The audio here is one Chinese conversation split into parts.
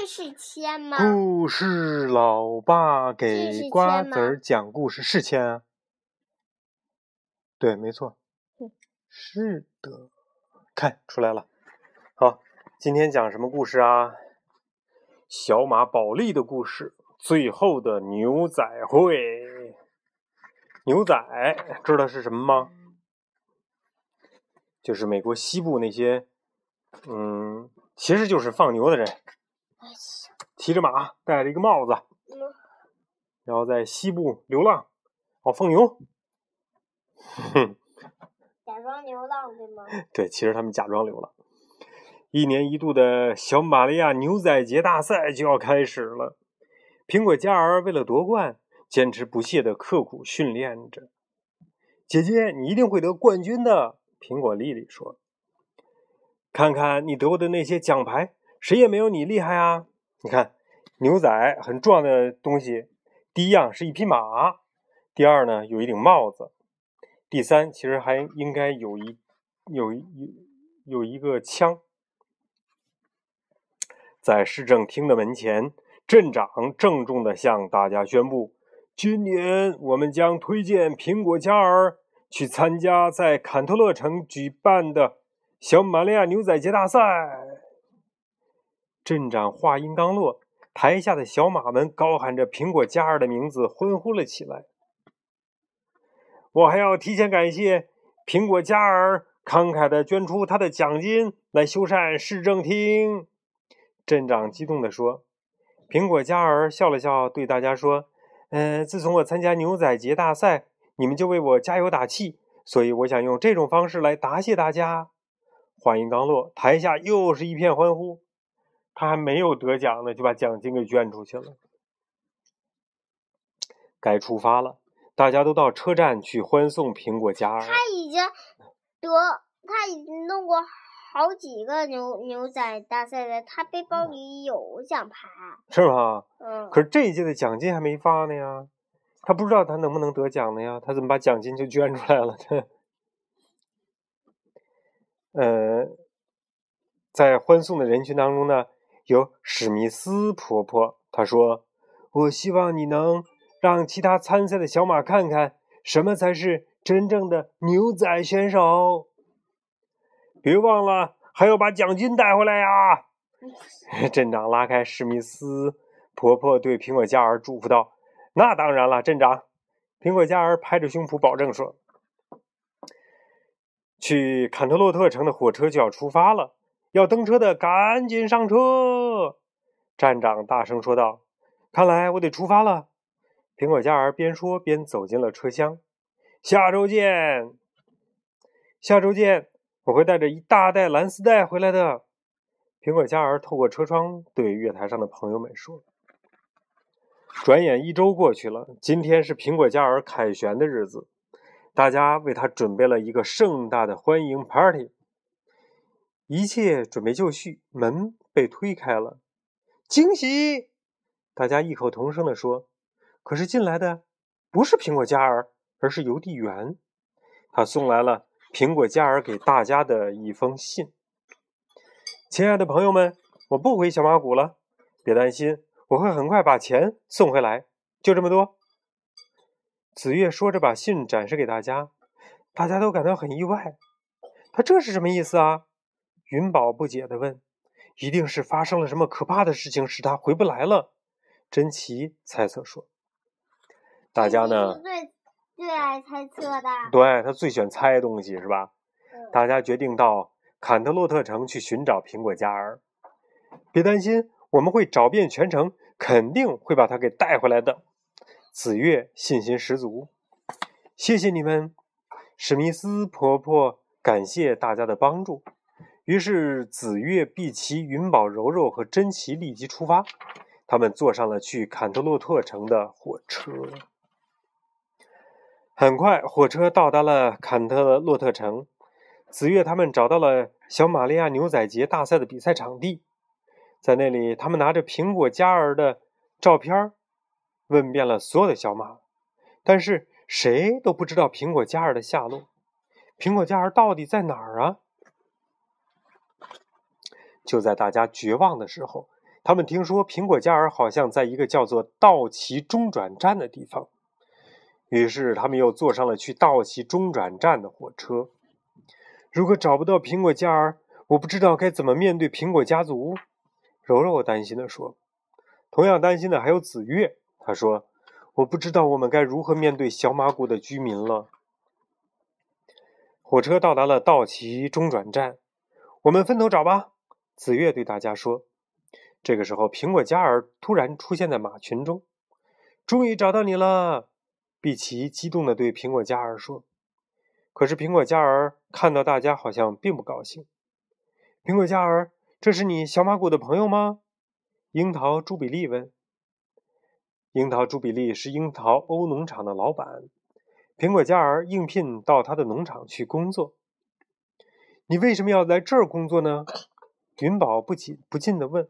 这是签吗？故事老爸给瓜子儿讲故事是签啊？对，没错嗯，是的，看出来了。好，今天讲什么故事啊？小马宝莉的故事，最后的牛仔会。牛仔知道是什么吗？就是美国西部那些，嗯，其实就是放牛的人，骑着马，戴着一个帽子，嗯然后在西部流浪，哦，放牛。哼，假装流浪对吗？对，其实他们假装流浪。一年一度的小玛利亚牛仔节大赛就要开始了，苹果嘉儿为了夺冠，坚持不懈的刻苦训练着。姐姐，你一定会得冠军的，苹果丽丽说。看看你得过的那些奖牌，谁也没有你厉害啊！你看，牛仔很重要的东西，第一样是一匹马，第二呢有一顶帽子，第三其实还应该有一有一有一个枪。在市政厅的门前，镇长郑重地向大家宣布：今年我们将推荐苹果嘉儿去参加在坎特勒城举办的小马利亚牛仔节大赛。镇长话音刚落，台下的小马们高喊着苹果嘉儿的名字，欢呼了起来。我还要提前感谢苹果嘉儿慷慨地捐出他的奖金来修缮市政厅。镇长激动地说：“苹果嘉儿笑了笑，对大家说：‘嗯、自从我参加牛仔节大赛，你们就为我加油打气，所以我想用这种方式来答谢大家。’”话音刚落，台下又是一片欢呼。他还没有得奖呢，就把奖金给捐出去了。该出发了，大家都到车站去欢送苹果嘉儿。他已经得，他已经弄过好几个牛牛仔大赛了，他背包里有奖牌。是吗？嗯，可是这一届的奖金还没发呢呀，他不知道他能不能得奖呢呀，他怎么把奖金就捐出来了呢？呃，在欢送的人群当中呢，有史密斯婆婆，她说：“我希望你能让其他参赛的小马看看什么才是真正的牛仔选手。别忘了还要把奖金带回来呀！” 镇长拉开史密斯婆婆对苹果嘉儿嘱咐道：“那当然了，镇长。”苹果嘉儿拍着胸脯保证说：“去坎特洛特城的火车就要出发了，要登车的赶紧上车。”站长大声说道：“看来我得出发了。”苹果嘉儿边说边走进了车厢。“下周见！下周见！我会带着一大袋蓝丝带回来的。”苹果嘉儿透过车窗对月台上的朋友们说。转眼一周过去了，今天是苹果嘉儿凯旋的日子，大家为他准备了一个盛大的欢迎 party。一切准备就绪，门被推开了，惊喜！大家异口同声地说。可是进来的不是苹果嘉儿，而是邮递员，他送来了苹果嘉儿给大家的一封信。亲爱的朋友们，我不回小马谷了，别担心，我会很快把钱送回来。就这么多。子月说着，把信展示给大家，大家都感到很意外。他这是什么意思啊？云宝不解地问。一定是发生了什么可怕的事情，使他回不来了。珍奇猜测说。大家呢是？最最爱猜测的。对他最喜欢猜东西是吧？嗯大家决定到坎特洛特城去寻找苹果嘉儿。别担心，我们会找遍全城，肯定会把他给带回来的。子月信心十足。谢谢你们，史密斯婆婆，感谢大家的帮助。于是子月、碧琪、云宝、柔柔和珍奇立即出发，他们坐上了去坎特洛特城的火车。很快，火车到达了坎特洛特城。子月他们找到了小玛利亚牛仔节大赛的比赛场地，在那里，他们拿着苹果嘉儿的照片，问遍了所有的小马，但是谁都不知道苹果嘉儿的下落。苹果嘉儿到底在哪儿啊？就在大家绝望的时候，他们听说苹果嘉儿好像在一个叫做道奇中转站的地方，于是他们又坐上了去道奇中转站的火车。如果找不到苹果嘉儿，我不知道该怎么面对苹果家族。柔柔担心地说。同样担心的还有紫月，他说：“我不知道我们该如何面对小马谷的居民了。”火车到达了道奇中转站，我们分头找吧。紫月对大家说。这个时候，苹果嘉儿突然出现在马群中。终于找到你了，碧琪激动地对苹果嘉儿说。可是苹果嘉儿看到大家，好像并不高兴。苹果嘉儿，这是你小马谷的朋友吗？樱桃朱比利问。樱桃朱比利是樱桃欧农场的老板，苹果嘉儿应聘到他的农场去工作。你为什么要来这儿工作呢？云宝不禁不禁地问。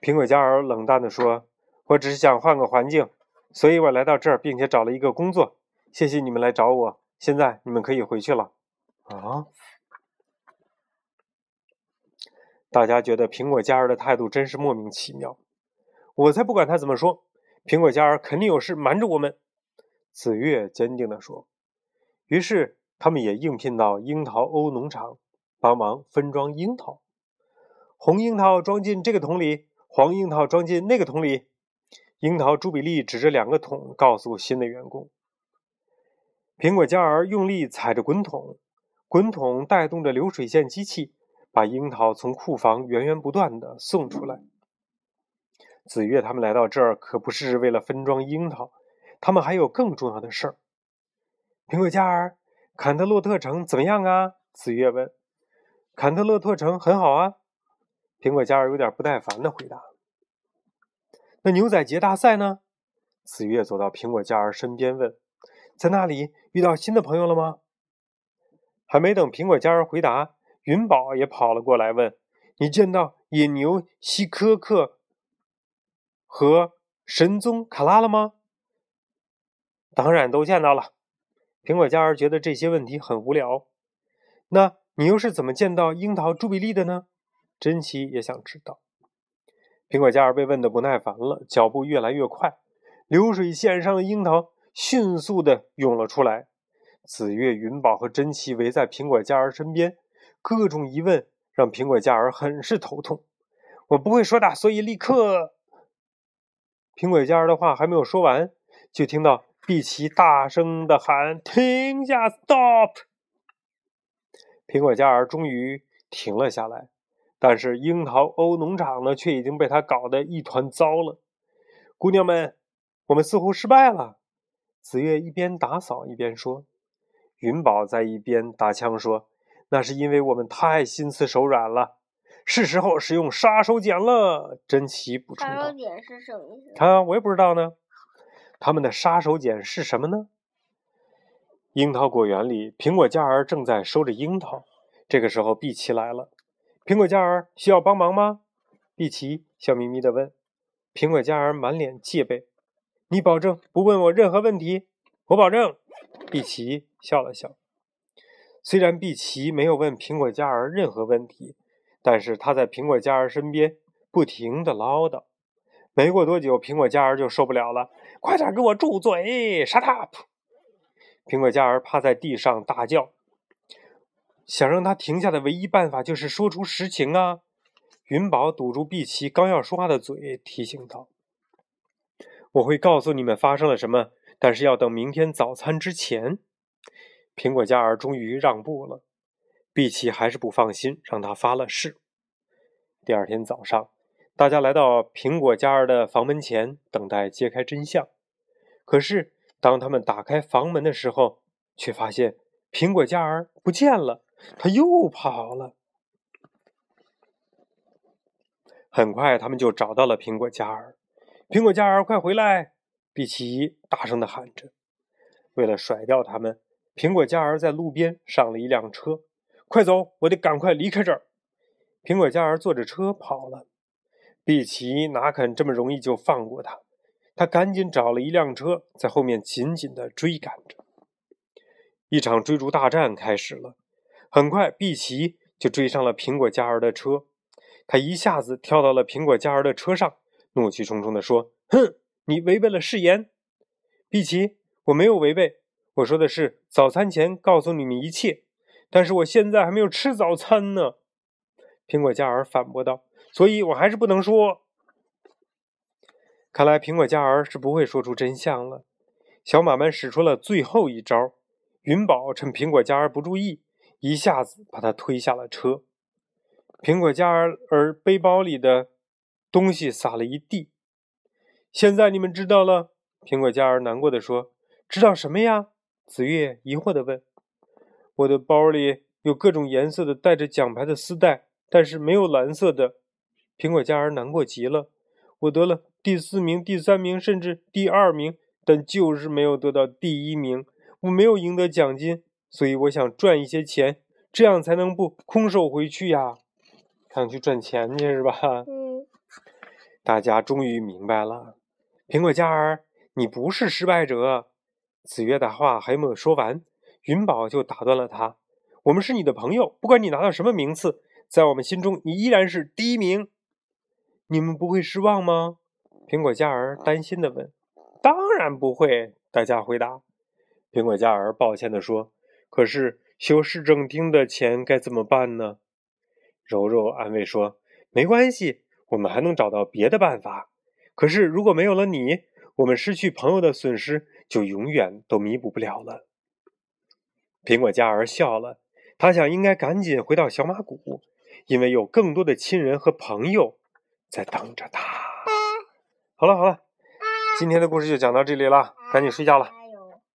苹果嘉儿冷淡地说：“我只是想换个环境，所以我来到这儿，并且找了一个工作。谢谢你们来找我，现在你们可以回去了。”啊！大家觉得苹果嘉儿的态度真是莫名其妙。我才不管他怎么说，苹果嘉儿肯定有事瞒着我们。”紫月坚定地说。于是他们也应聘到樱桃欧农场，帮忙分装樱桃。红樱桃装进这个桶里。黄樱桃装进那个桶里，樱桃朱比利指着两个桶，告诉新的员工。苹果嘉儿用力踩着滚筒，滚筒带动着流水线机器，把樱桃从库房源源不断的送出来。紫月他们来到这儿可不是为了分装樱桃，他们还有更重要的事儿。苹果嘉儿，坎特洛特城怎么样啊？紫月问。坎特洛特城很好啊。苹果嘉儿有点不耐烦的回答：“那牛仔节大赛呢？”紫月走到苹果嘉儿身边问：“在那里遇到新的朋友了吗？”还没等苹果嘉儿回答，云宝也跑了过来问：“你见到野牛希科克和神宗卡拉了吗？”“当然都见到了。”苹果嘉儿觉得这些问题很无聊。“那你又是怎么见到樱桃朱比利的呢？”珍奇也想知道。苹果嘉儿被问得不耐烦了，脚步越来越快，流水线上的樱桃迅速地涌了出来。紫月、云宝和珍奇围在苹果嘉儿身边，各种疑问让苹果嘉儿很是头痛。我不会说的，所以立刻……苹果嘉儿的话还没有说完，就听到碧琪大声的喊：“停下！Stop！” 苹果嘉儿终于停了下来。但是樱桃欧农场呢，却已经被他搞得一团糟了。姑娘们，我们似乎失败了。紫月一边打扫一边说。云宝在一边打枪说：“那是因为我们太心慈手软了，是时候使用杀手锏了。”珍奇补充道。杀手锏是什么意思？他我也不知道呢。他们的杀手锏是什么呢？樱桃果园里，苹果嘉儿正在收着樱桃。这个时候，碧琪来了。苹果嘉儿需要帮忙吗？碧琪笑眯眯地问。苹果嘉儿满脸戒备。你保证不问我任何问题？我保证。碧琪笑了笑。虽然碧琪没有问苹果嘉儿任何问题，但是他在苹果嘉儿身边不停地唠叨。没过多久，苹果嘉儿就受不了了。快点给我住嘴！Shut up！苹果嘉儿趴在地上大叫。想让他停下的唯一办法就是说出实情啊！云宝堵住碧琪刚要说话的嘴，提醒道：“我会告诉你们发生了什么，但是要等明天早餐之前。”苹果嘉儿终于让步了，碧琪还是不放心，让他发了誓。第二天早上，大家来到苹果嘉儿的房门前，等待揭开真相。可是，当他们打开房门的时候，却发现苹果嘉儿不见了。他又跑了。很快，他们就找到了苹果嘉儿。苹果嘉儿，快回来！碧琪大声的喊着。为了甩掉他们，苹果嘉儿在路边上了一辆车。快走，我得赶快离开这儿。苹果嘉儿坐着车跑了。碧琪哪肯这么容易就放过他？他赶紧找了一辆车，在后面紧紧的追赶着。一场追逐大战开始了。很快，碧琪就追上了苹果嘉儿的车。他一下子跳到了苹果嘉儿的车上，怒气冲冲地说：“哼，你违背了誓言，碧琪，我没有违背。我说的是早餐前告诉你们一切，但是我现在还没有吃早餐呢。”苹果嘉儿反驳道：“所以我还是不能说。”看来苹果嘉儿是不会说出真相了。小马们使出了最后一招，云宝趁苹果嘉儿不注意，一下子把他推下了车。苹果嘉儿儿背包里的东西撒了一地。现在你们知道了，苹果嘉儿难过的说：“知道什么呀？”紫月疑惑的问。“我的包里有各种颜色的带着奖牌的丝带，但是没有蓝色的。”苹果嘉儿难过极了。我得了第四名、第三名，甚至第二名，但就是没有得到第一名。我没有赢得奖金，所以我想赚一些钱，这样才能不空手回去呀。想去赚钱去是吧？嗯。大家终于明白了，苹果嘉儿，你不是失败者。子越的话还没有说完，云宝就打断了他：“我们是你的朋友，不管你拿到什么名次，在我们心中，你依然是第一名。”你们不会失望吗？苹果嘉儿担心的问。“当然不会。”大家回答。苹果嘉儿抱歉的说：“可是修市政厅的钱该怎么办呢？”柔柔安慰说：“没关系，我们还能找到别的办法。可是如果没有了你，我们失去朋友的损失就永远都弥补不了了。”苹果嘉儿笑了，他想应该赶紧回到小马谷，因为有更多的亲人和朋友。在等着他。好了好了，今天的故事就讲到这里了，赶紧睡觉了。